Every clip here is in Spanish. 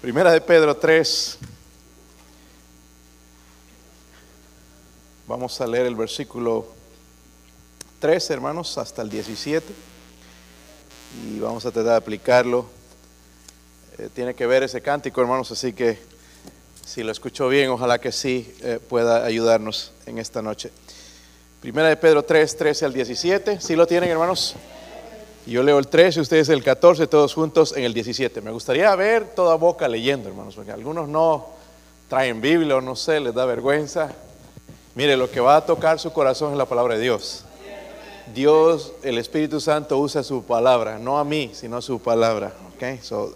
Primera de Pedro 3. Vamos a leer el versículo 3, hermanos, hasta el 17. Y vamos a tratar de aplicarlo. Eh, tiene que ver ese cántico, hermanos, así que si lo escuchó bien, ojalá que sí eh, pueda ayudarnos en esta noche. Primera de Pedro 3, 13 al 17. ¿Sí lo tienen, hermanos? Yo leo el 13, ustedes el 14, todos juntos en el 17. Me gustaría ver toda boca leyendo, hermanos, porque algunos no traen Biblia o no sé, les da vergüenza. Mire, lo que va a tocar su corazón es la palabra de Dios. Dios, el Espíritu Santo usa su palabra, no a mí, sino su palabra. Okay? So,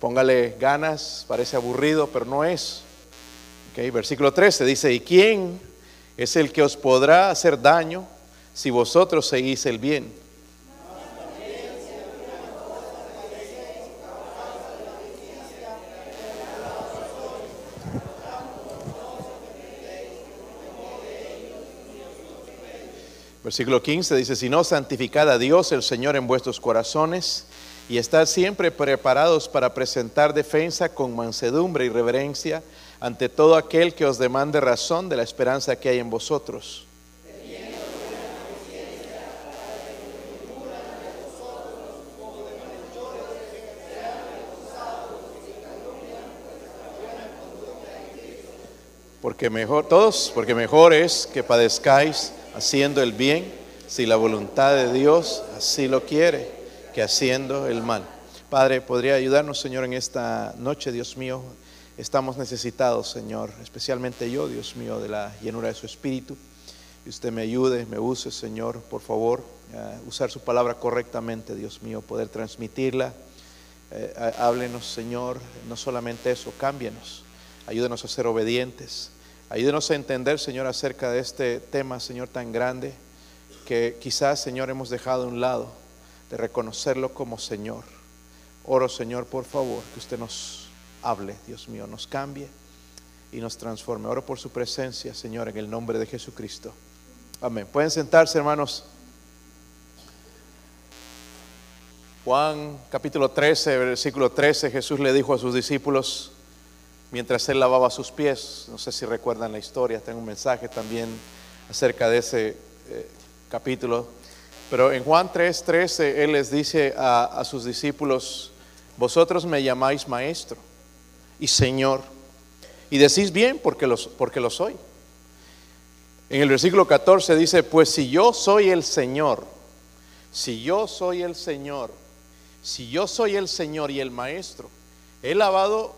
póngale ganas, parece aburrido, pero no es. Okay? Versículo 13 dice, ¿y quién es el que os podrá hacer daño si vosotros seguís el bien? Versículo 15 dice, si no, santificad a Dios el Señor en vuestros corazones y estad siempre preparados para presentar defensa con mansedumbre y reverencia ante todo aquel que os demande razón de la esperanza que hay en vosotros. Porque mejor, todos, porque mejor es que padezcáis haciendo el bien, si la voluntad de Dios así lo quiere, que haciendo el mal. Padre, ¿podría ayudarnos, Señor, en esta noche, Dios mío? Estamos necesitados, Señor, especialmente yo, Dios mío, de la llenura de su Espíritu. Y usted me ayude, me use, Señor, por favor, usar su palabra correctamente, Dios mío, poder transmitirla. Eh, háblenos, Señor, no solamente eso, cámbienos, ayúdenos a ser obedientes. Ayúdenos a entender, Señor, acerca de este tema, Señor, tan grande, que quizás, Señor, hemos dejado a un lado de reconocerlo como Señor. Oro, Señor, por favor, que usted nos hable, Dios mío, nos cambie y nos transforme. Oro por su presencia, Señor, en el nombre de Jesucristo. Amén. Pueden sentarse, hermanos. Juan capítulo 13, versículo 13, Jesús le dijo a sus discípulos, mientras él lavaba sus pies. No sé si recuerdan la historia, tengo un mensaje también acerca de ese eh, capítulo. Pero en Juan 3:13 él les dice a, sus discípulos, vosotros me llamáis maestro y señor, y decís bien porque, los, porque lo soy. En el versículo 14 dice, pues si yo soy el Señor, si yo soy el Señor, si yo soy el Señor y el Maestro, he lavado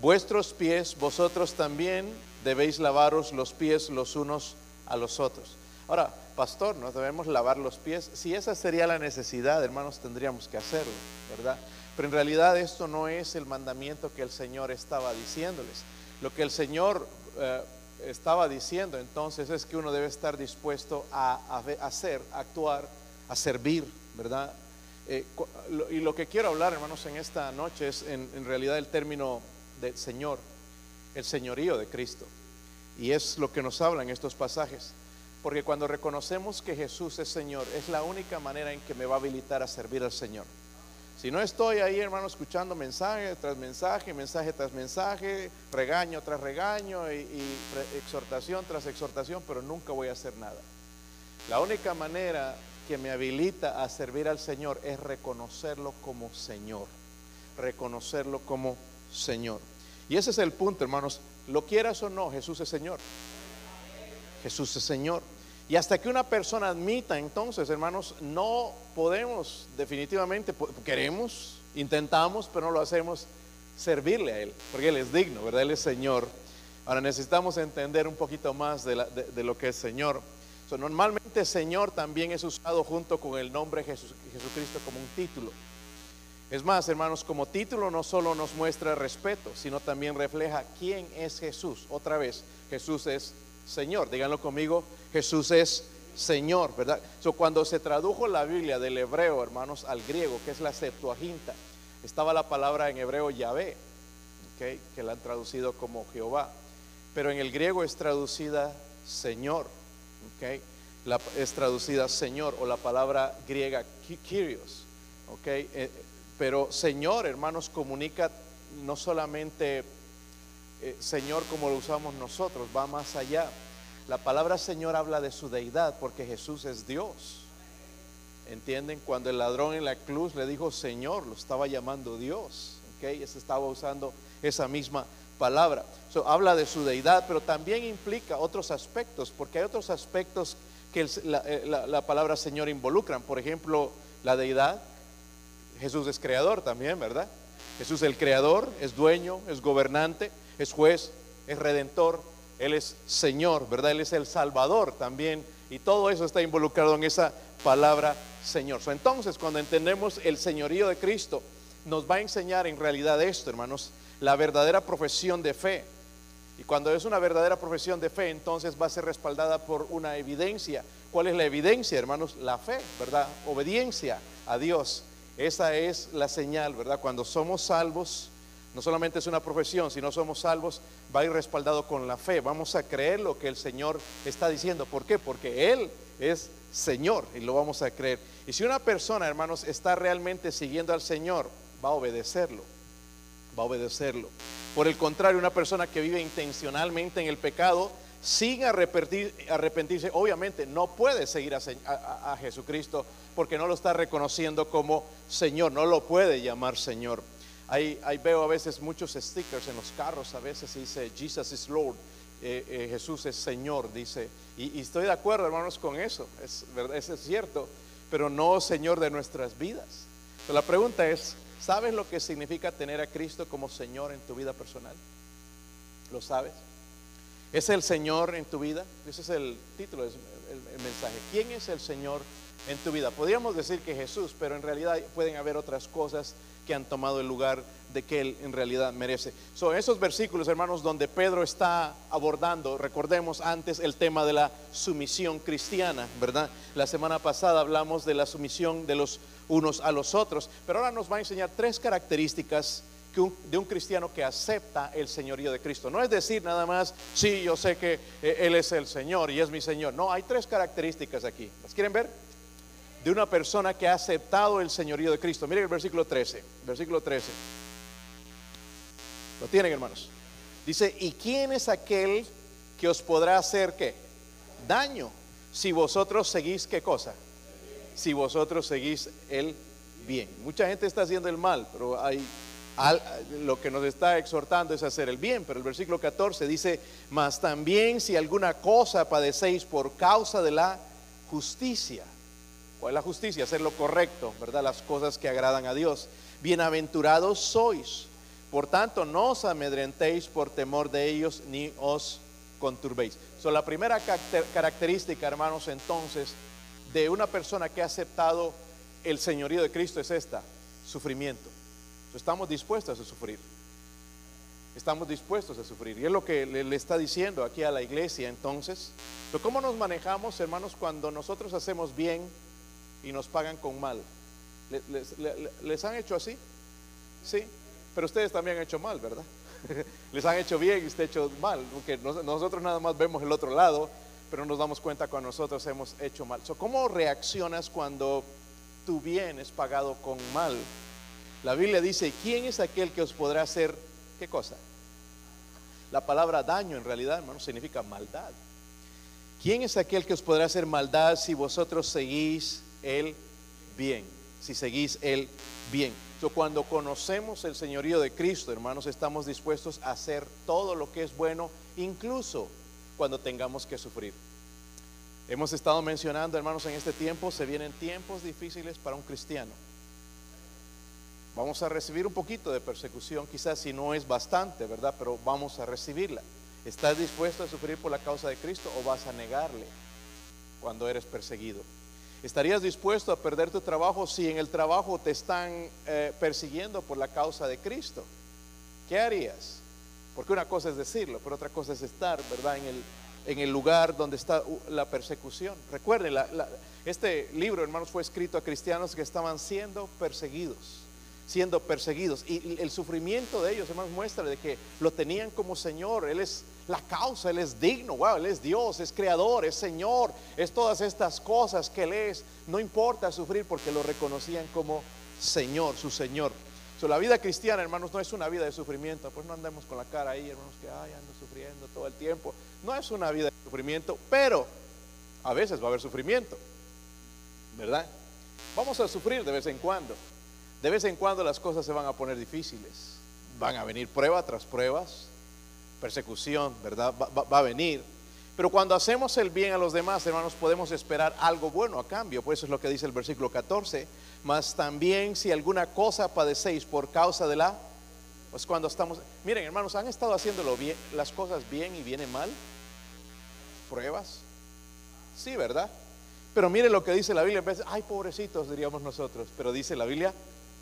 vuestros pies, vosotros también debéis lavaros los pies los unos a los otros. Ahora, pastor, nos debemos lavar los pies. Si esa sería la necesidad, hermanos, tendríamos que hacerlo, ¿verdad? Pero en realidad esto no es el mandamiento que el Señor estaba diciéndoles. Lo que el Señor eh, estaba diciendo entonces es que uno debe estar dispuesto a, hacer, actuar, a servir, ¿verdad? Eh, y lo que quiero hablar, hermanos, en esta noche es en realidad el término del Señor, el señorío de Cristo. Y es lo que nos habla en estos pasajes. Porque cuando reconocemos que Jesús es Señor, es la única manera en que me va a habilitar a servir al Señor. Si no estoy ahí, hermano, escuchando mensaje tras mensaje, mensaje tras mensaje, regaño tras regaño y, y, exhortación tras exhortación, pero nunca voy a hacer nada. La única manera que me habilita a servir al Señor es reconocerlo como Señor, reconocerlo como Señor. Y ese es el punto, hermanos. Lo quieras o no, Jesús es Señor. Jesús es Señor. Y hasta que una persona admita, entonces, hermanos, no podemos definitivamente, queremos, intentamos, pero no lo hacemos, servirle a Él, porque Él es digno, ¿verdad? Él es Señor. Ahora necesitamos entender un poquito más de, lo que es Señor. normalmente Señor también es usado junto con el nombre Jesucristo como un título. Es más, hermanos, como título no solo nos muestra respeto, sino también refleja quién es Jesús. Otra vez, Jesús es Señor. Díganlo conmigo, Jesús es Señor, ¿verdad? Cuando se tradujo la Biblia del hebreo, hermanos, al griego, que es la Septuaginta, estaba la palabra en hebreo Yahvé, que la han traducido como Jehová. Pero en el griego es traducida Señor, es traducida Señor o la palabra griega Kyrios. Okay, eh, pero Señor, hermanos, comunica no solamente eh, Señor como lo usamos nosotros, va más allá. La palabra Señor habla de su deidad porque Jesús es Dios. ¿Entienden? Cuando el ladrón en la cruz le dijo Señor, lo estaba llamando Dios. ¿Ok? Ese estaba usando esa misma palabra. habla de su deidad, pero también implica otros aspectos, porque hay otros aspectos que eh, la, palabra Señor involucran. Por ejemplo, la deidad. Jesús es creador también, ¿verdad? Jesús es el creador, es dueño, es gobernante, es juez, es redentor, Él es Señor, ¿verdad? Él es el Salvador también. Y todo eso está involucrado en esa palabra Señor. entonces, cuando entendemos el señorío de Cristo, nos va a enseñar en realidad esto, hermanos, la verdadera profesión de fe. Y cuando es una verdadera profesión de fe, entonces va a ser respaldada por una evidencia. ¿Cuál es la evidencia, hermanos? La fe, ¿verdad? Obediencia a Dios. Esa es la señal, ¿verdad? Cuando somos salvos, no solamente es una profesión, sino somos salvos, va a ir respaldado con la fe. Vamos a creer lo que el Señor está diciendo. ¿Por qué? Porque Él es Señor y lo vamos a creer. Y si una persona, hermanos, está realmente siguiendo al Señor, va a obedecerlo va a obedecerlo. Por el contrario, una persona que vive intencionalmente en el pecado, sin arrepentirse, obviamente no puede seguir a, Jesucristo porque no lo está reconociendo como Señor, no lo puede llamar Señor. Ahí, veo a veces muchos stickers en los carros, a veces dice Jesus is Lord, eh, eh, Jesús es Señor, dice. Y, estoy de acuerdo, hermanos, con eso, es, verdad, eso es cierto, pero no Señor de nuestras vidas. la pregunta es, ¿Sabes lo que significa tener a Cristo como Señor en tu vida personal? ¿Lo sabes? ¿Es el Señor en tu vida? Ese es el título, es el, mensaje. ¿Quién es el Señor en tu vida? Podríamos decir que Jesús, pero en realidad pueden haber otras cosas que han tomado el lugar de que Él en realidad merece. Son esos versículos, hermanos, donde Pedro está abordando, recordemos antes el tema de la sumisión cristiana, ¿verdad? La semana pasada hablamos de la sumisión de los unos a los otros. Pero ahora nos va a enseñar tres características de un cristiano que acepta el señorío de Cristo. No es decir nada más, sí, yo sé que eh, Él es el Señor y es mi Señor. No, hay tres características aquí. ¿Las quieren ver? De una persona que ha aceptado el señorío de Cristo. Miren el versículo 13. Versículo 13. ¿Lo tienen, hermanos? Dice, ¿y quién es aquel que os podrá hacer qué? Daño. Si vosotros seguís qué cosa? si vosotros seguís el bien. Mucha gente está haciendo el mal, pero hay lo que nos está exhortando es hacer el bien, pero el versículo 14 dice, mas también si alguna cosa padecéis por causa de la justicia. ¿Cuál es la justicia? Hacer lo correcto, ¿verdad? Las cosas que agradan a Dios. Bienaventurados sois. Por tanto, no os amedrentéis por temor de ellos, ni os conturbéis. So, la primera característica, hermanos, entonces, de una persona que ha aceptado el señorío de Cristo es esta, sufrimiento. Estamos dispuestos a sufrir. Estamos dispuestos a sufrir. Y es lo que le, está diciendo aquí a la iglesia entonces. Pero ¿cómo nos manejamos, hermanos, cuando nosotros hacemos bien y nos pagan con mal? ¿Les, han hecho así? Sí. Pero ustedes también han hecho mal, ¿verdad? Les han hecho bien y usted hecho mal. Porque nosotros nada más vemos el otro lado pero nos damos cuenta cuando nosotros hemos hecho mal. ¿Cómo reaccionas cuando tu bien es pagado con mal? La Biblia dice, ¿quién es aquel que os podrá hacer qué cosa? La palabra daño en realidad, hermano, significa maldad. ¿Quién es aquel que os podrá hacer maldad si vosotros seguís el bien? Si seguís el bien. cuando conocemos el señorío de Cristo, hermanos, estamos dispuestos a hacer todo lo que es bueno, incluso cuando tengamos que sufrir. Hemos estado mencionando, hermanos, en este tiempo se vienen tiempos difíciles para un cristiano. Vamos a recibir un poquito de persecución, quizás si no es bastante, ¿verdad? Pero vamos a recibirla. ¿Estás dispuesto a sufrir por la causa de Cristo o vas a negarle cuando eres perseguido? ¿Estarías dispuesto a perder tu trabajo si en el trabajo te están eh, persiguiendo por la causa de Cristo? ¿Qué harías? Porque una cosa es decirlo, pero otra cosa es estar, ¿verdad? En el, lugar donde está uh, la persecución. Recuerden, este libro, hermanos, fue escrito a cristianos que estaban siendo perseguidos, siendo perseguidos. Y el sufrimiento de ellos, hermanos, muestra de que lo tenían como Señor. Él es la causa, Él es digno, wow, Él es Dios, es creador, es Señor, es todas estas cosas que Él es. No importa sufrir porque lo reconocían como Señor, su Señor. La vida cristiana, hermanos, no es una vida de sufrimiento. Pues no andemos con la cara ahí, hermanos, que ay, ando sufriendo todo el tiempo. No es una vida de sufrimiento, pero a veces va a haber sufrimiento, ¿verdad? Vamos a sufrir de vez en cuando. De vez en cuando las cosas se van a poner difíciles. Van a venir prueba tras pruebas, persecución, ¿verdad? Va, a venir. Pero cuando hacemos el bien a los demás, hermanos, podemos esperar algo bueno a cambio. Pues eso es lo que dice el versículo 14 mas también si alguna cosa padecéis por causa de la, pues cuando estamos, miren hermanos, han estado haciéndolo las cosas bien y viene mal, pruebas, sí, ¿verdad? Pero miren lo que dice la Biblia, ay pobrecitos diríamos nosotros, pero dice la Biblia,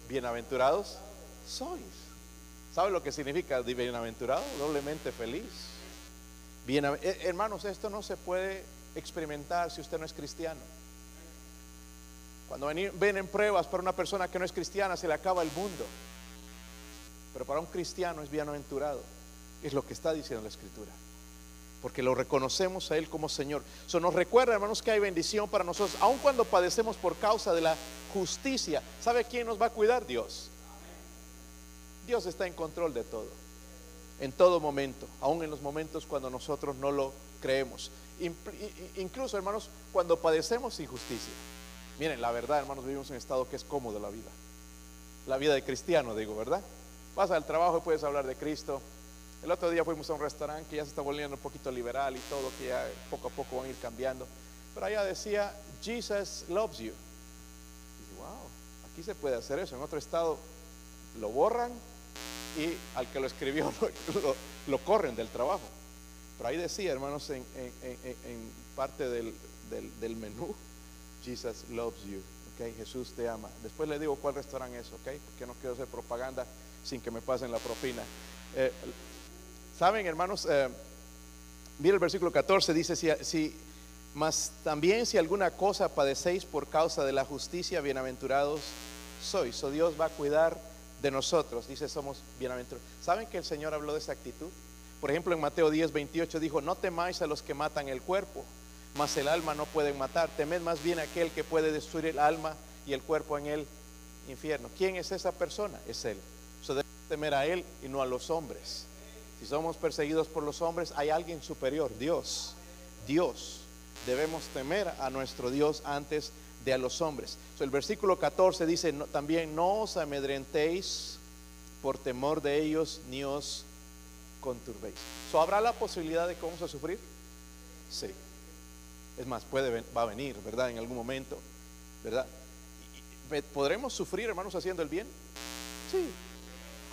bienaventurados sois. ¿Sabe lo que significa bienaventurado? Doblemente feliz. Eh, hermanos, esto no se puede experimentar si usted no es cristiano. Cuando ven en pruebas para una persona que no es cristiana se le acaba el mundo. Pero para un cristiano es bienaventurado. Es lo que está diciendo la escritura. Porque lo reconocemos a Él como Señor. Eso nos recuerda, hermanos, que hay bendición para nosotros, aun cuando padecemos por causa de la justicia. ¿Sabe quién nos va a cuidar? Dios. Dios está en control de todo. En todo momento, aun en los momentos cuando nosotros no lo creemos. Incluso, hermanos, cuando padecemos injusticia. Miren, la verdad, hermanos, vivimos en un estado que es cómodo la vida. La vida de cristiano, digo, ¿verdad? Vas al trabajo y puedes hablar de Cristo. El otro día fuimos a un restaurante que ya se está volviendo un poquito liberal y todo, que ya poco a poco van a ir cambiando. Pero allá decía, Jesus loves you. Y wow, aquí se puede hacer eso. En otro estado lo borran y al que lo escribió lo, corren del trabajo. Pero ahí decía, hermanos, en, parte del, menú, Jesus loves you. Okay, Jesús te ama. Después le digo cuál restaurante es, ok, porque no quiero hacer propaganda sin que me pasen la propina. Eh, Saben, hermanos, eh, mira el versículo 14, dice: si, si, mas también si alguna cosa padecéis por causa de la justicia, bienaventurados sois. O Dios va a cuidar de nosotros. Dice: somos bienaventurados. ¿Saben que el Señor habló de esa actitud? Por ejemplo, en Mateo 10, 28 dijo: No temáis a los que matan el cuerpo mas el alma no pueden matar. Temed más bien aquel que puede destruir el alma y el cuerpo en el infierno. ¿Quién es esa persona? Es Él. So debemos temer a Él y no a los hombres. Si somos perseguidos por los hombres, hay alguien superior, Dios. Dios. Debemos temer a nuestro Dios antes de a los hombres. el versículo 14 dice también, no os amedrentéis por temor de ellos, ni os conturbéis. So, ¿Habrá la posibilidad de que vamos a sufrir? Sí. Es más, puede, va a venir, ¿verdad? En algún momento, ¿verdad? ¿Podremos sufrir, hermanos, haciendo el bien? Sí.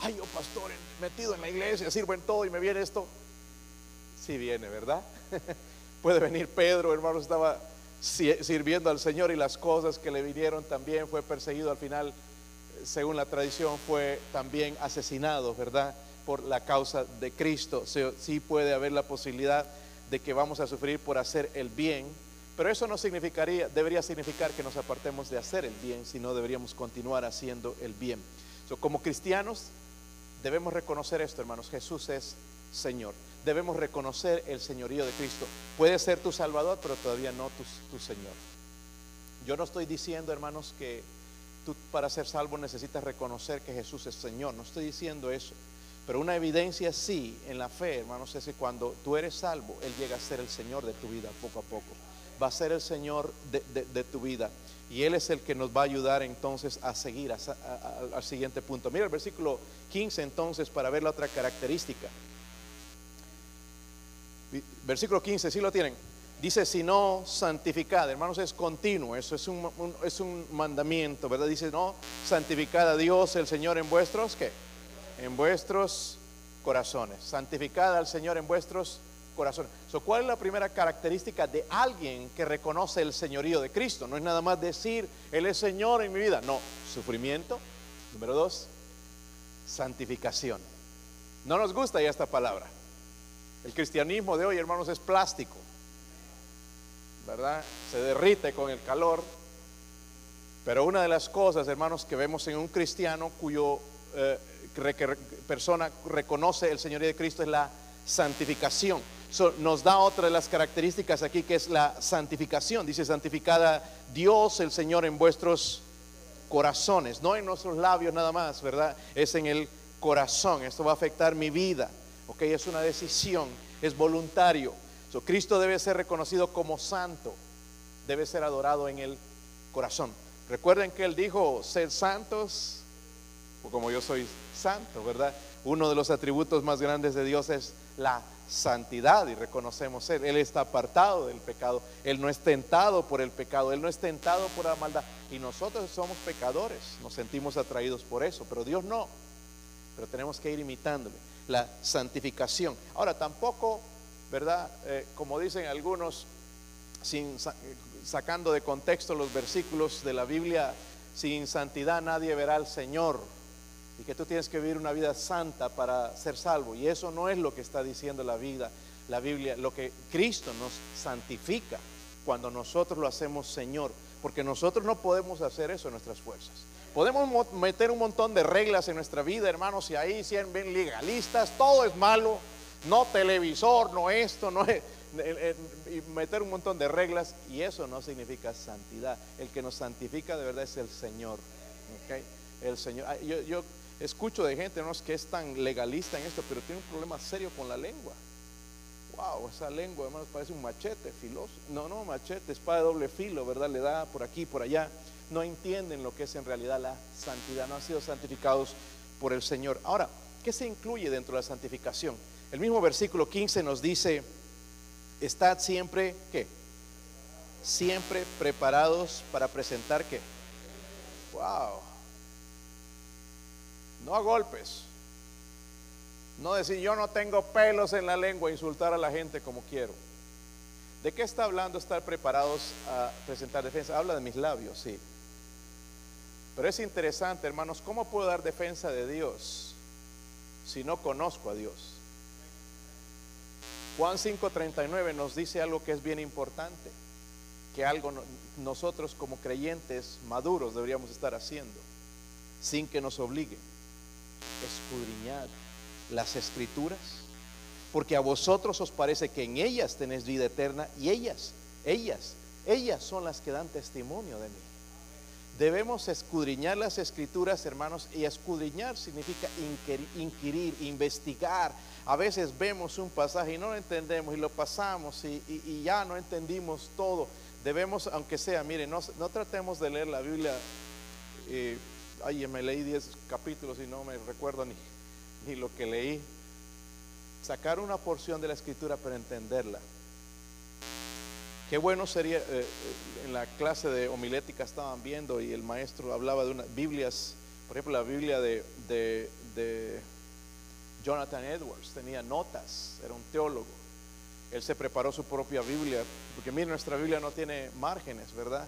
Ay, yo pastor, metido en la iglesia, sirvo en todo y me viene esto. Sí viene, ¿verdad? puede venir Pedro, hermanos, estaba sirviendo al Señor y las cosas que le vinieron también fue perseguido al final, según la tradición, fue también asesinado, ¿verdad? Por la causa de Cristo. Sí puede haber la posibilidad de que vamos a sufrir por hacer el bien, pero eso no significaría, debería significar que nos apartemos de hacer el bien, sino deberíamos continuar haciendo el bien. como cristianos debemos reconocer esto, hermanos, Jesús es Señor. Debemos reconocer el señorío de Cristo. Puede ser tu Salvador, pero todavía no tu, Señor. Yo no estoy diciendo, hermanos, que tú para ser salvo necesitas reconocer que Jesús es Señor. No estoy diciendo eso. Pero una evidencia sí en la fe, hermanos, es que cuando tú eres salvo, Él llega a ser el Señor de tu vida poco a poco. Va a ser el Señor de, tu vida. Y Él es el que nos va a ayudar entonces a seguir al siguiente punto. Mira el versículo 15 entonces para ver la otra característica. Versículo 15, ¿sí lo tienen? Dice, si no, santificad. Hermanos, es continuo. Eso es un, es un mandamiento, ¿verdad? Dice, no, santificad a Dios el Señor en vuestros, ¿qué? En vuestros corazones. Santificad al Señor en vuestros corazones. ¿Cuál es la primera característica de alguien que reconoce el señorío de Cristo? No es nada más decir, Él es Señor en mi vida. No, sufrimiento. Número dos, santificación. No nos gusta ya esta palabra. El cristianismo de hoy, hermanos, es plástico. ¿Verdad? Se derrite con el calor. Pero una de las cosas, hermanos, que vemos en un cristiano cuyo eh, persona reconoce el Señorío de Cristo es la santificación. nos da otra de las características aquí que es la santificación. Dice, santificada Dios el Señor en vuestros corazones, no en nuestros labios nada más, ¿verdad? Es en el corazón. Esto va a afectar mi vida. Ok, es una decisión, es voluntario. So, Cristo debe ser reconocido como santo, debe ser adorado en el corazón. Recuerden que Él dijo, ser santos, como yo soy santo, ¿verdad? Uno de los atributos más grandes de Dios es la santidad y reconocemos Él. Él está apartado del pecado, Él no es tentado por el pecado, Él no es tentado por la maldad. Y nosotros somos pecadores, nos sentimos atraídos por eso, pero Dios no. Pero tenemos que ir imitándole. La santificación. Ahora, tampoco, ¿verdad? Eh, como dicen algunos, sin, sacando de contexto los versículos de la Biblia, sin santidad nadie verá al Señor y que tú tienes que vivir una vida santa para ser salvo. Y eso no es lo que está diciendo la vida, la Biblia, lo que Cristo nos santifica cuando nosotros lo hacemos Señor, porque nosotros no podemos hacer eso en nuestras fuerzas. Podemos meter un montón de reglas en nuestra vida, hermanos, y ahí sean bien legalistas, todo es malo, no televisor, no esto, no y meter un montón de reglas, y eso no significa santidad. El que nos santifica de verdad es el Señor. El Señor. Yo, yo escucho de gente ¿no? que es tan legalista en esto, pero tiene un problema serio con la lengua. Wow, esa lengua, hermanos, parece un machete filoso. No, no, machete, espada de doble filo, ¿verdad? Le da por aquí, por allá. No entienden lo que es en realidad la santidad. No han sido santificados por el Señor. Ahora, ¿qué se incluye dentro de la santificación? El mismo versículo 15 nos dice, estad siempre, ¿qué? Siempre preparados para presentar, ¿qué? Wow no a golpes. No decir yo no tengo pelos en la lengua, insultar a la gente como quiero. ¿De qué está hablando estar preparados a presentar defensa? Habla de mis labios, sí. Pero es interesante, hermanos, ¿cómo puedo dar defensa de Dios si no conozco a Dios? Juan 5:39 nos dice algo que es bien importante, que algo nosotros como creyentes maduros deberíamos estar haciendo, sin que nos obliguen escudriñad las escrituras, porque a vosotros os parece que en ellas tenéis vida eterna y ellas, ellas, ellas son las que dan testimonio de mí. Debemos escudriñar las escrituras, hermanos, y escudriñar significa inquirir, investigar. A veces vemos un pasaje y no lo entendemos y lo pasamos y, ya no entendimos todo. Debemos, aunque sea, miren, no, tratemos de leer la Biblia. Eh, ay, me leí 10 capítulos y no me recuerdo ni, ni lo que leí. Sacar una porción de la escritura para entenderla. Qué bueno sería, eh, eh, en la clase de homilética estaban viendo y el maestro hablaba de unas Biblias, por ejemplo, la Biblia de, de, Jonathan Edwards, tenía notas, era un teólogo. Él se preparó su propia Biblia, porque mire, nuestra Biblia no tiene márgenes, ¿verdad?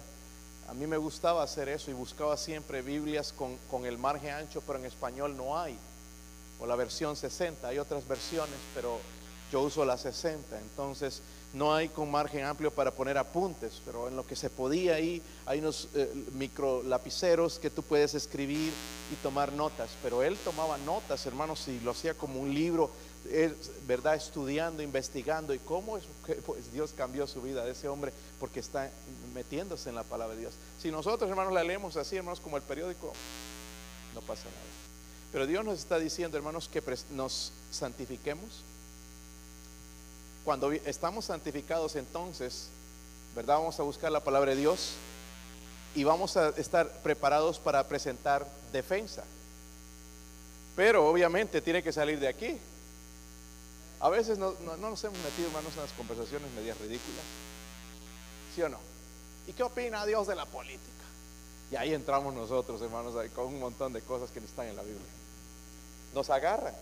A mí me gustaba hacer eso y buscaba siempre Biblias con, el margen ancho, pero en español no hay. O la versión 60, hay otras versiones, pero yo uso la 60. Entonces no hay con margen amplio para poner apuntes, pero en lo que se podía ahí hay unos eh, micro lapiceros que tú puedes escribir y tomar notas. Pero él tomaba notas, hermanos, y lo hacía como un libro ¿verdad? Estudiando, investigando y cómo es que pues, Dios cambió su vida de ese hombre porque está metiéndose en la palabra de Dios. Si nosotros, hermanos, la leemos así, hermanos, como el periódico, no pasa nada. Pero Dios nos está diciendo, hermanos, que nos santifiquemos. Cuando estamos santificados, entonces, ¿verdad? Vamos a buscar la palabra de Dios y vamos a estar preparados para presentar defensa. Pero obviamente tiene que salir de aquí. A veces no, nos hemos metido, hermanos, en las conversaciones medias ridículas. ¿Sí o no? ¿Y qué opina Dios de la política? Y ahí entramos nosotros, hermanos, con un montón de cosas que no están en la Biblia. Nos agarran.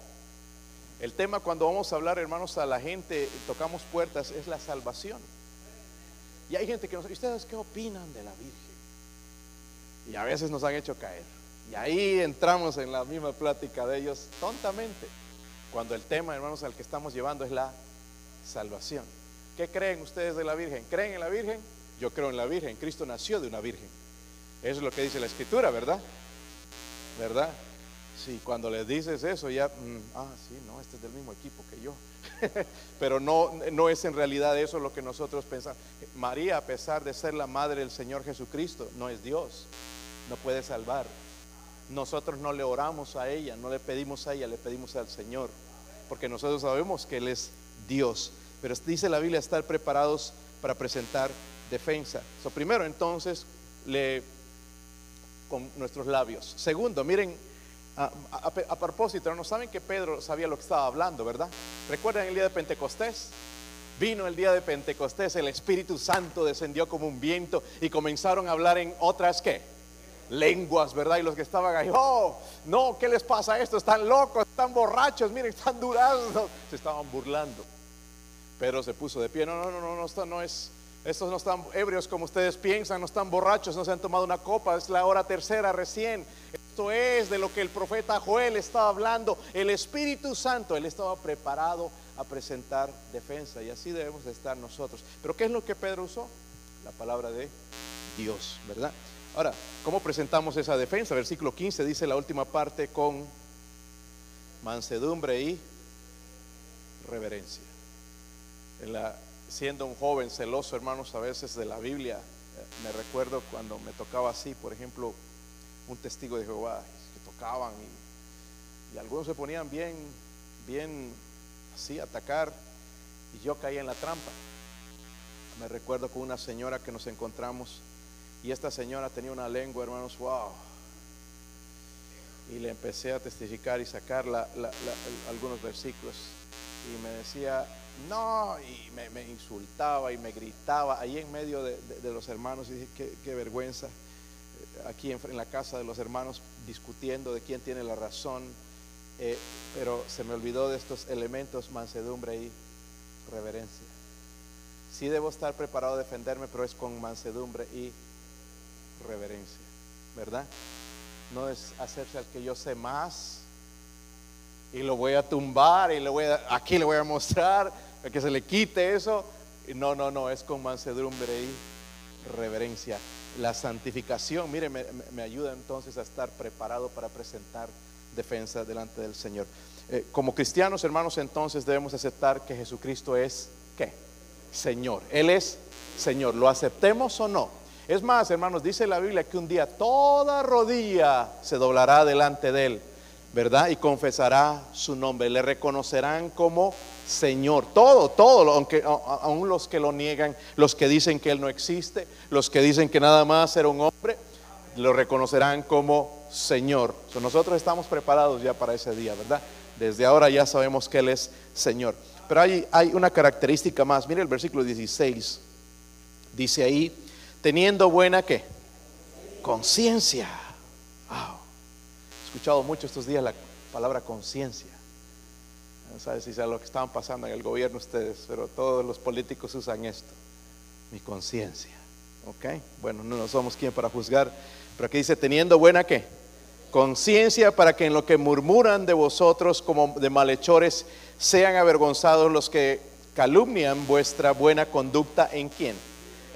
El tema cuando vamos a hablar, hermanos, a la gente, tocamos puertas, es la salvación. Y hay gente que nos ¿ustedes qué opinan de la Virgen? Y a veces nos han hecho caer. Y ahí entramos en la misma plática de ellos tontamente. Cuando el tema, hermanos, al que estamos llevando es la salvación. ¿Qué creen ustedes de la Virgen? ¿Creen en la Virgen? Yo creo en la Virgen. Cristo nació de una Virgen. Eso es lo que dice la Escritura, ¿verdad? ¿Verdad? Sí, cuando les dices eso ya, mm, ah, sí, no, este es del mismo equipo que yo. Pero no, no es en realidad eso lo que nosotros pensamos. María, a pesar de ser la madre del Señor Jesucristo, no es Dios. no puede salvar. Nosotros no le oramos a ella, no le pedimos a ella, le pedimos al Señor, porque nosotros sabemos que Él es Dios. Pero dice la Biblia estar preparados para presentar defensa. So, primero, entonces, le con nuestros labios. Segundo, miren, a, propósito, no saben que Pedro sabía lo que estaba hablando, ¿verdad? ¿Recuerdan el día de Pentecostés? Vino el día de Pentecostés, el Espíritu Santo descendió como un viento y comenzaron a hablar en otras que lenguas, ¿verdad? Y los que estaban ahí, oh, no, ¿qué les pasa a esto? Están locos, están borrachos, miren, están durados, se estaban burlando. Pedro se puso de pie, no, no, no, no, no, esto no es, estos no están ebrios como ustedes piensan, no están borrachos, no se han tomado una copa, es la hora tercera recién. Esto es de lo que el profeta Joel estaba hablando. El Espíritu Santo, él estaba preparado a presentar defensa y así debemos de estar nosotros. Pero ¿qué es lo que Pedro usó? La palabra de Dios, ¿verdad? Ahora, ¿cómo presentamos esa defensa? Versículo 15 dice la última parte con mansedumbre y reverencia. siendo un joven celoso, hermanos, a veces de la Biblia, eh, me recuerdo cuando me tocaba así, por ejemplo, un testigo de Jehová, que tocaban y, algunos se ponían bien, bien así, atacar, y yo caí en la trampa. Me recuerdo con una señora que nos encontramos, y esta señora tenía una lengua, hermanos, wow. Y le empecé a testificar y sacar algunos versículos. Y me decía, no, y me, insultaba y me gritaba ahí en medio de, los hermanos. Y dije, qué, vergüenza. Aquí en, en, la casa de los hermanos discutiendo de quién tiene la razón eh, pero se me olvidó de estos elementos, mansedumbre y reverencia. Sí debo estar preparado a defenderme, pero es con mansedumbre y reverencia, ¿verdad? No es hacerse al que yo sé más y lo voy a tumbar y le voy a, aquí le voy a mostrar que se le quite eso. No, no, no, es con mansedumbre y reverencia. La santificación, mire, me ayuda entonces a estar preparado para presentar defensa delante del Señor. Eh, como cristianos, hermanos, entonces debemos aceptar que Jesucristo es, ¿qué? Señor. Él es Señor. ¿Lo aceptemos o no? Es más, hermanos, dice la Biblia que un día toda rodilla se doblará delante de Él, ¿verdad? Y confesará su nombre. Le reconocerán como Señor. Todo, todo, aunque aún los que lo niegan, los que dicen que Él no existe, los que dicen que nada más era un hombre, lo reconocerán como Señor. nosotros estamos preparados ya para ese día, ¿verdad? Desde ahora ya sabemos que Él es Señor. Pero hay, hay una característica más. Mire el versículo 16. Dice ahí, teniendo buena qué? Conciencia. Escuchado mucho estos días la palabra conciencia. No sabes si sea lo que estaban pasando en el gobierno ustedes, pero todos los políticos usan esto. Mi conciencia. ¿Ok? Bueno, no somos quien para juzgar pero aquí dice, teniendo buena qué? Conciencia para que en lo que murmuran de vosotros como de malhechores sean avergonzados los que calumnian vuestra buena conducta en quién?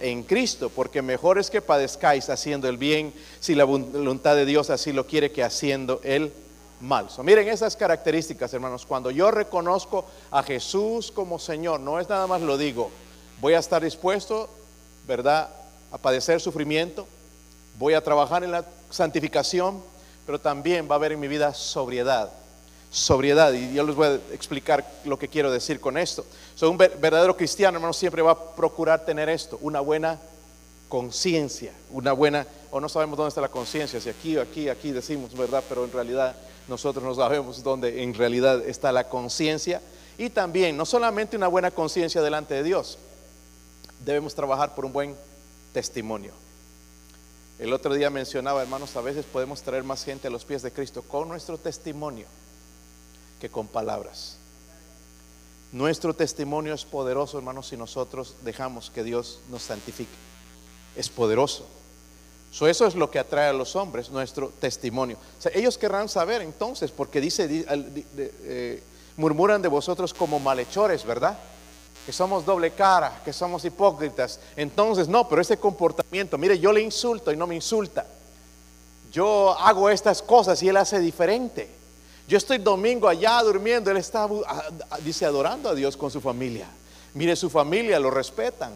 En Cristo, porque mejor es que padezcáis haciendo el bien si la voluntad de Dios así lo quiere que haciendo el mal. miren esas características, hermanos. Cuando yo reconozco a Jesús como Señor, no es nada más lo digo, voy a estar dispuesto, ¿verdad?, a padecer sufrimiento, voy a trabajar en la santificación, pero también va a haber en mi vida sobriedad. Sobriedad, y yo les voy a explicar lo que quiero decir con esto. Soy un verdadero cristiano, hermano, siempre va a procurar tener esto, una buena conciencia, una buena, o no sabemos dónde está la conciencia, si aquí o aquí, aquí decimos, ¿verdad? Pero en realidad nosotros no sabemos dónde en realidad está la conciencia. Y también, no solamente una buena conciencia delante de Dios, debemos trabajar por un buen testimonio. El otro día mencionaba, hermanos, a veces podemos traer más gente a los pies de Cristo con nuestro testimonio que con palabras. Nuestro testimonio es poderoso, hermanos, si nosotros dejamos que Dios nos santifique. Es poderoso. eso es lo que atrae a los hombres, nuestro testimonio. ellos querrán saber entonces, porque dice, eh, murmuran de vosotros como malhechores, ¿verdad? que somos doble cara, que somos hipócritas. Entonces, no, pero ese comportamiento, mire, yo le insulto y no me insulta. Yo hago estas cosas y él hace diferente. Yo estoy domingo allá durmiendo, él está, dice, adorando a Dios con su familia. Mire, su familia lo respetan.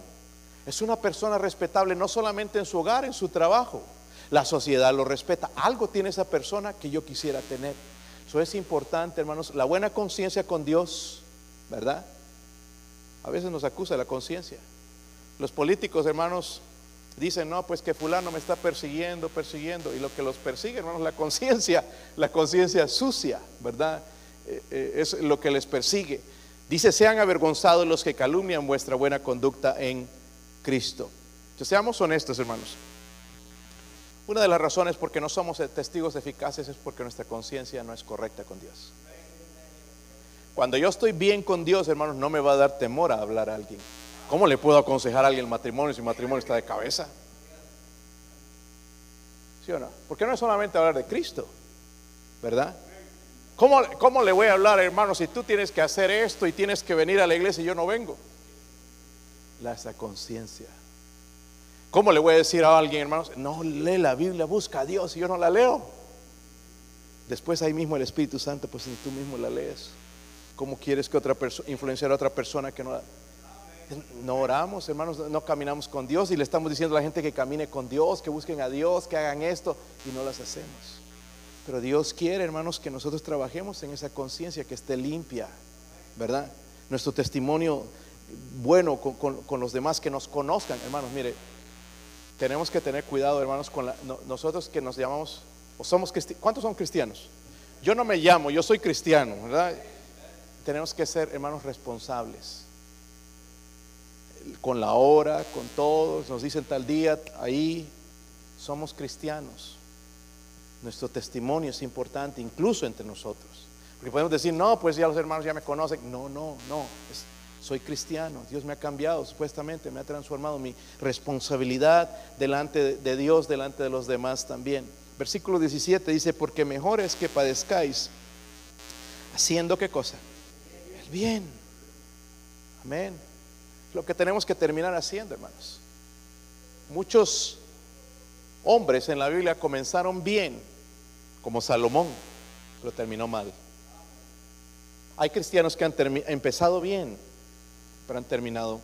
Es una persona respetable no solamente en su hogar, en su trabajo. La sociedad lo respeta. Algo tiene esa persona que yo quisiera tener. Eso es importante, hermanos. La buena conciencia con Dios, ¿verdad? A veces nos acusa la conciencia. Los políticos, hermanos, dicen, no, pues que fulano me está persiguiendo, persiguiendo. Y lo que los persigue, hermanos, la conciencia, la conciencia sucia, ¿verdad? Eh, eh, es lo que les persigue. Dice, sean avergonzados los que calumnian vuestra buena conducta en Cristo. Entonces, seamos honestos, hermanos. Una de las razones por qué no somos testigos eficaces es porque nuestra conciencia no es correcta con Dios. Cuando yo estoy bien con Dios, hermanos, no me va a dar temor a hablar a alguien. ¿Cómo le puedo aconsejar a alguien el matrimonio si el matrimonio está de cabeza? ¿Sí o no? Porque no es solamente hablar de Cristo, ¿verdad? ¿Cómo, ¿Cómo, le voy a hablar, hermano, si tú tienes que hacer esto y tienes que venir a la iglesia y yo no vengo? La conciencia. ¿Cómo le voy a decir a alguien, hermanos, no lee la Biblia, busca a Dios y yo no la leo? Después ahí mismo el Espíritu Santo, pues ni tú mismo la lees. ¿Cómo quieres que otra persona influenciar a otra persona que no la no oramos, hermanos, no caminamos con Dios y le estamos diciendo a la gente que camine con Dios, que busquen a Dios, que hagan esto y no las hacemos. Pero Dios quiere, hermanos, que nosotros trabajemos en esa conciencia que esté limpia, ¿verdad? Nuestro testimonio bueno con, los demás que nos conozcan, hermanos, mire, tenemos que tener cuidado, hermanos, con nosotros que nos llamamos, o somos cristianos, ¿cuántos son cristianos? Yo no me llamo, yo soy cristiano, ¿verdad? Tenemos que ser, hermanos, responsables con la hora, con todos, nos dicen tal día, ahí somos cristianos. Nuestro testimonio es importante, incluso entre nosotros. Porque podemos decir, no, pues ya los hermanos ya me conocen. No, no, no. soy cristiano. Dios me ha cambiado, supuestamente me ha transformado. Mi responsabilidad delante de Dios, delante de los demás también. Versículo 17 dice, porque mejor es que padezcáis haciendo qué cosa? El bien. Amén. Lo que tenemos que terminar haciendo, hermanos. Muchos hombres en la Biblia comenzaron bien como Salomón, pero terminó mal. Hay cristianos que han empezado bien, pero han terminado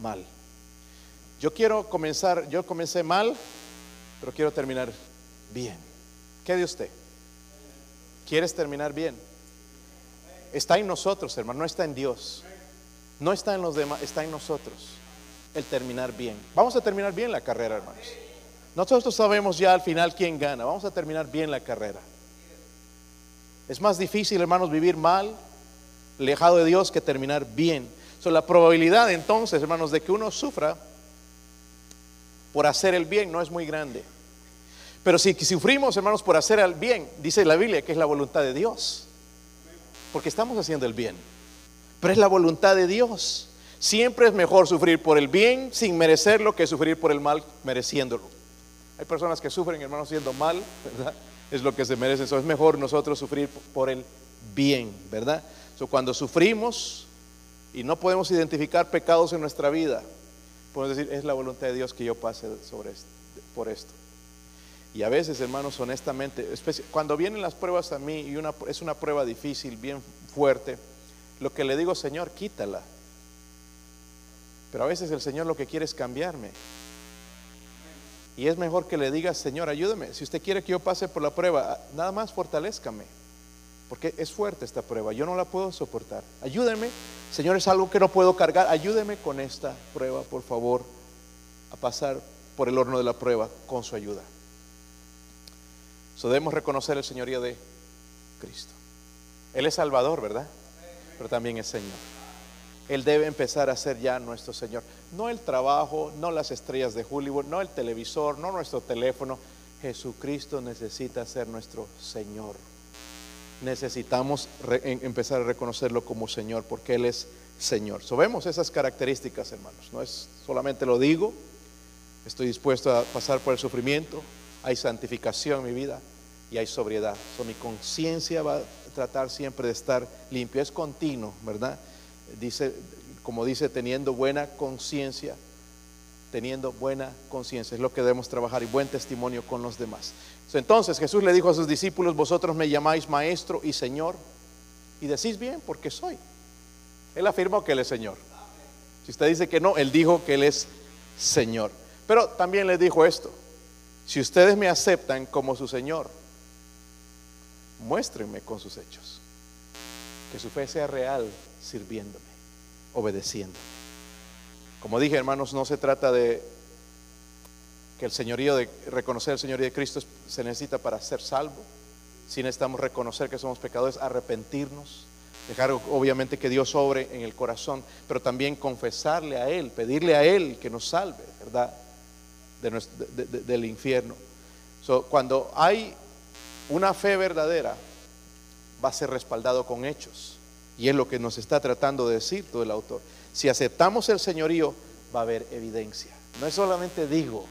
mal. Yo quiero comenzar, yo comencé mal, pero quiero terminar bien. ¿Qué de usted? ¿Quieres terminar bien? Está en nosotros, hermano, no está en Dios. No está en los demás, está en nosotros el terminar bien. Vamos a terminar bien la carrera, hermanos. Nosotros sabemos ya al final quién gana. Vamos a terminar bien la carrera. Es más difícil, hermanos, vivir mal, alejado de Dios, que terminar bien. So, la probabilidad entonces, hermanos, de que uno sufra por hacer el bien no es muy grande. Pero si sufrimos, hermanos, por hacer el bien, dice la Biblia que es la voluntad de Dios. Porque estamos haciendo el bien. Pero es la voluntad de Dios. Siempre es mejor sufrir por el bien sin merecerlo que sufrir por el mal mereciéndolo. Hay personas que sufren, hermanos, siendo mal, ¿verdad? Es lo que se merece. Eso es mejor nosotros sufrir por el bien, ¿verdad? So, cuando sufrimos y no podemos identificar pecados en nuestra vida, podemos decir, es la voluntad de Dios que yo pase sobre por esto. Y a veces, hermanos, honestamente, cuando vienen las pruebas a mí, y es una prueba difícil, bien fuerte, lo que le digo, Señor, quítala. Pero a veces el Señor lo que quiere es cambiarme. Y es mejor que le diga, Señor, ayúdame. Si usted quiere que yo pase por la prueba, nada más fortalezcame. Porque es fuerte esta prueba, yo no la puedo soportar. Ayúdeme, Señor, es algo que no puedo cargar. Ayúdeme con esta prueba, por favor, a pasar por el horno de la prueba con su ayuda. So debemos reconocer el señorío de Cristo. Él es Salvador, ¿verdad? Pero también es Señor. Él debe empezar a ser ya nuestro Señor. No el trabajo, no las estrellas de Hollywood, no el televisor, no nuestro teléfono. Jesucristo necesita ser nuestro Señor. Necesitamos empezar a reconocerlo como Señor porque Él es Señor. So, esas características, hermanos. No es solamente lo digo, estoy dispuesto a pasar por el sufrimiento, hay santificación en mi vida y hay sobriedad. So, mi conciencia va tratar siempre de estar limpio, es continuo, ¿verdad? Dice, como dice, teniendo buena conciencia, teniendo buena conciencia, es lo que debemos trabajar y buen testimonio con los demás. Entonces Jesús le dijo a sus discípulos, vosotros me llamáis maestro y Señor, y decís bien, porque soy. Él afirmó que Él es Señor. Si usted dice que no, Él dijo que Él es Señor. Pero también le dijo esto, si ustedes me aceptan como su Señor, muéstrenme con sus hechos. Que su fe sea real sirviéndome, obedeciéndome. Como dije, hermanos, no se trata de que el señorío de reconocer el señorío de Cristo se necesita para ser salvo. Si necesitamos reconocer que somos pecadores, arrepentirnos, dejar obviamente que Dios sobre en el corazón, pero también confesarle a Él, pedirle a Él que nos salve, ¿verdad? del infierno. cuando hay una fe verdadera, va a ser respaldado con hechos. Y es lo que nos está tratando de decir todo el autor. Si aceptamos el señorío, va a haber evidencia. No es solamente digo,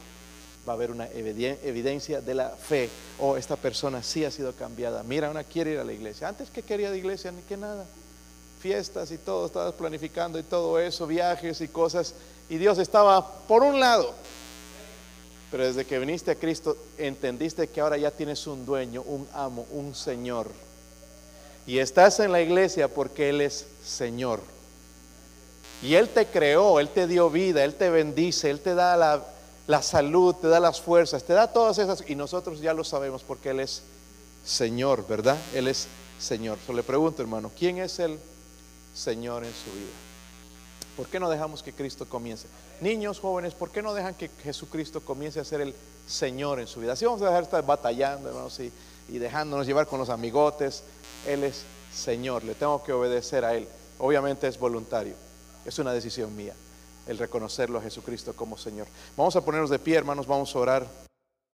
va a haber una evidencia de la fe. Oh, esta persona sí ha sido cambiada. Mira, una quiere ir a la iglesia. Antes que quería de iglesia, ni que nada. Fiestas y todo, estabas planificando y todo eso, viajes y cosas. Y Dios estaba por un lado. Pero desde que viniste a Cristo, entendiste que ahora ya tienes un dueño, un amo, un Señor. Y estás en la iglesia porque Él es Señor. Y Él te creó, Él te dio vida, Él te bendice, Él te da la, salud, te da las fuerzas, te da todas esas. Y nosotros ya lo sabemos porque Él es Señor, ¿verdad? Él es Señor. Yo le pregunto, hermano, ¿quién es el Señor en su vida? ¿Por qué no dejamos que Cristo comience? Niños, jóvenes, ¿por qué no dejan que Jesucristo comience a ser el Señor en su vida? Así vamos a dejar de estar batallando, hermanos, y, y dejándonos llevar con los amigotes. Él es Señor, le tengo que obedecer a Él. Obviamente es voluntario. Es una decisión mía el reconocerlo a Jesucristo como Señor. Vamos a ponernos de pie, hermanos, vamos a orar.